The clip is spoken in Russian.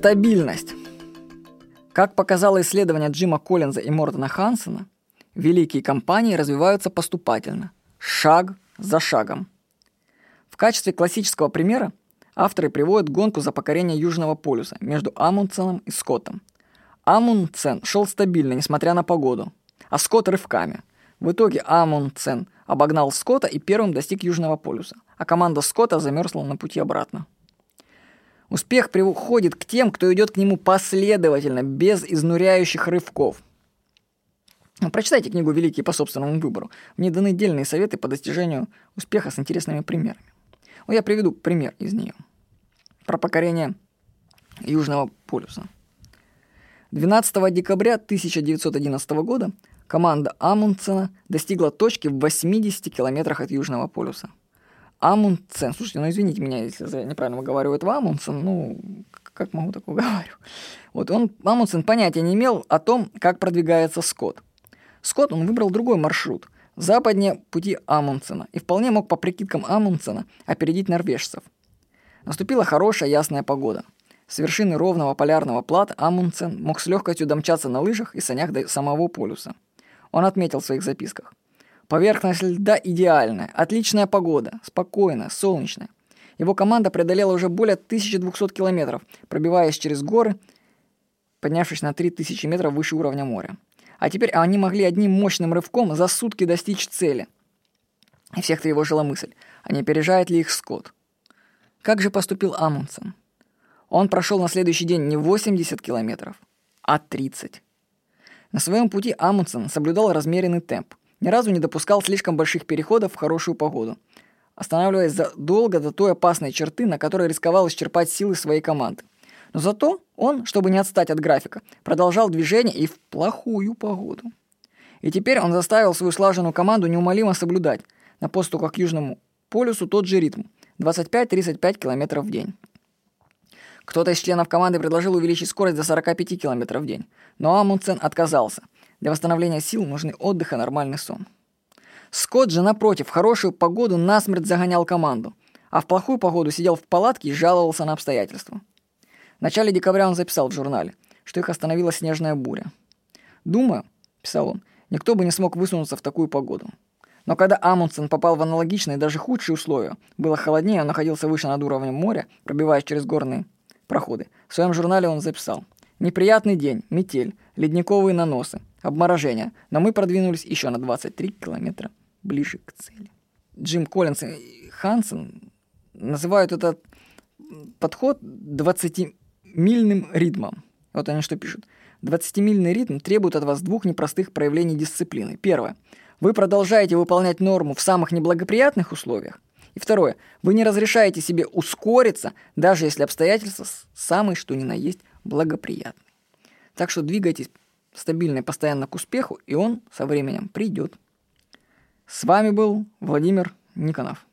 Стабильность. Как показало исследование Джима Коллинза и Мортона Хансена, великие компании развиваются поступательно, шаг за шагом. В качестве классического примера авторы приводят гонку за покорение Южного полюса между Амундсеном и Скоттом. Амундсен шел стабильно, несмотря на погоду, а Скотт рывками. В итоге Амундсен обогнал Скотта и первым достиг Южного полюса, а команда Скотта замерзла на пути обратно. Успех приходит к тем, кто идет к нему последовательно, без изнуряющих рывков. Прочитайте книгу «Великие по собственному выбору». Мне даны дельные советы по достижению успеха с интересными примерами. Вот я приведу пример из нее. Про покорение Южного полюса. 12 декабря 1911 года команда Амундсена достигла точки в 80 километрах от Южного полюса – Амундсен. Слушайте, ну извините меня, если я неправильно выговариваю это Амундсен, ну, как могу такое говорю? Вот он, Амундсен, понятия не имел о том, как продвигается Скотт. Скотт, он выбрал другой маршрут, западнее пути Амундсена, и вполне мог по прикидкам Амундсена опередить норвежцев. Наступила хорошая ясная погода. С вершины ровного полярного плата Амундсен мог с легкостью домчаться на лыжах и санях до самого полюса. Он отметил в своих записках. Поверхность льда идеальная, отличная погода, спокойная, солнечная. Его команда преодолела уже более 1200 километров, пробиваясь через горы, поднявшись на 3000 метров выше уровня моря. А теперь они могли одним мощным рывком за сутки достичь цели. И всех тревожила мысль, а не опережает ли их Скотт. Как же поступил Амундсен? Он прошел на следующий день не 80 километров, а 30. На своем пути Амундсен соблюдал размеренный темп. Ни разу не допускал слишком больших переходов в хорошую погоду, останавливаясь задолго до той опасной черты, на которой рисковал исчерпать силы своей команды. Но зато он, чтобы не отстать от графика, продолжал движение и в плохую погоду. И теперь он заставил свою слаженную команду неумолимо соблюдать на поступах к Южному полюсу тот же ритм – 25-35 км в день. Кто-то из членов команды предложил увеличить скорость до 45 км в день, но Амундсен отказался – для восстановления сил нужны отдых и нормальный сон. Скотт же, напротив, в хорошую погоду насмерть загонял команду, а в плохую погоду сидел в палатке и жаловался на обстоятельства. В начале декабря он записал в журнале, что их остановила снежная буря. «Думаю», — писал он, — «никто бы не смог высунуться в такую погоду». Но когда Амундсен попал в аналогичные, даже худшие условия, было холоднее, он находился выше над уровнем моря, пробиваясь через горные проходы. В своем журнале он записал «Неприятный день, метель, ледниковые наносы, обморожение, но мы продвинулись еще на 23 километра ближе к цели. Джим Коллинс и Хансен называют этот подход 20-мильным ритмом. Вот они что пишут. 20-мильный ритм требует от вас двух непростых проявлений дисциплины. Первое. Вы продолжаете выполнять норму в самых неблагоприятных условиях. И второе. Вы не разрешаете себе ускориться, даже если обстоятельства самые что ни на есть благоприятные. Так что двигайтесь стабильный постоянно к успеху, и он со временем придет. С вами был Владимир Никонов.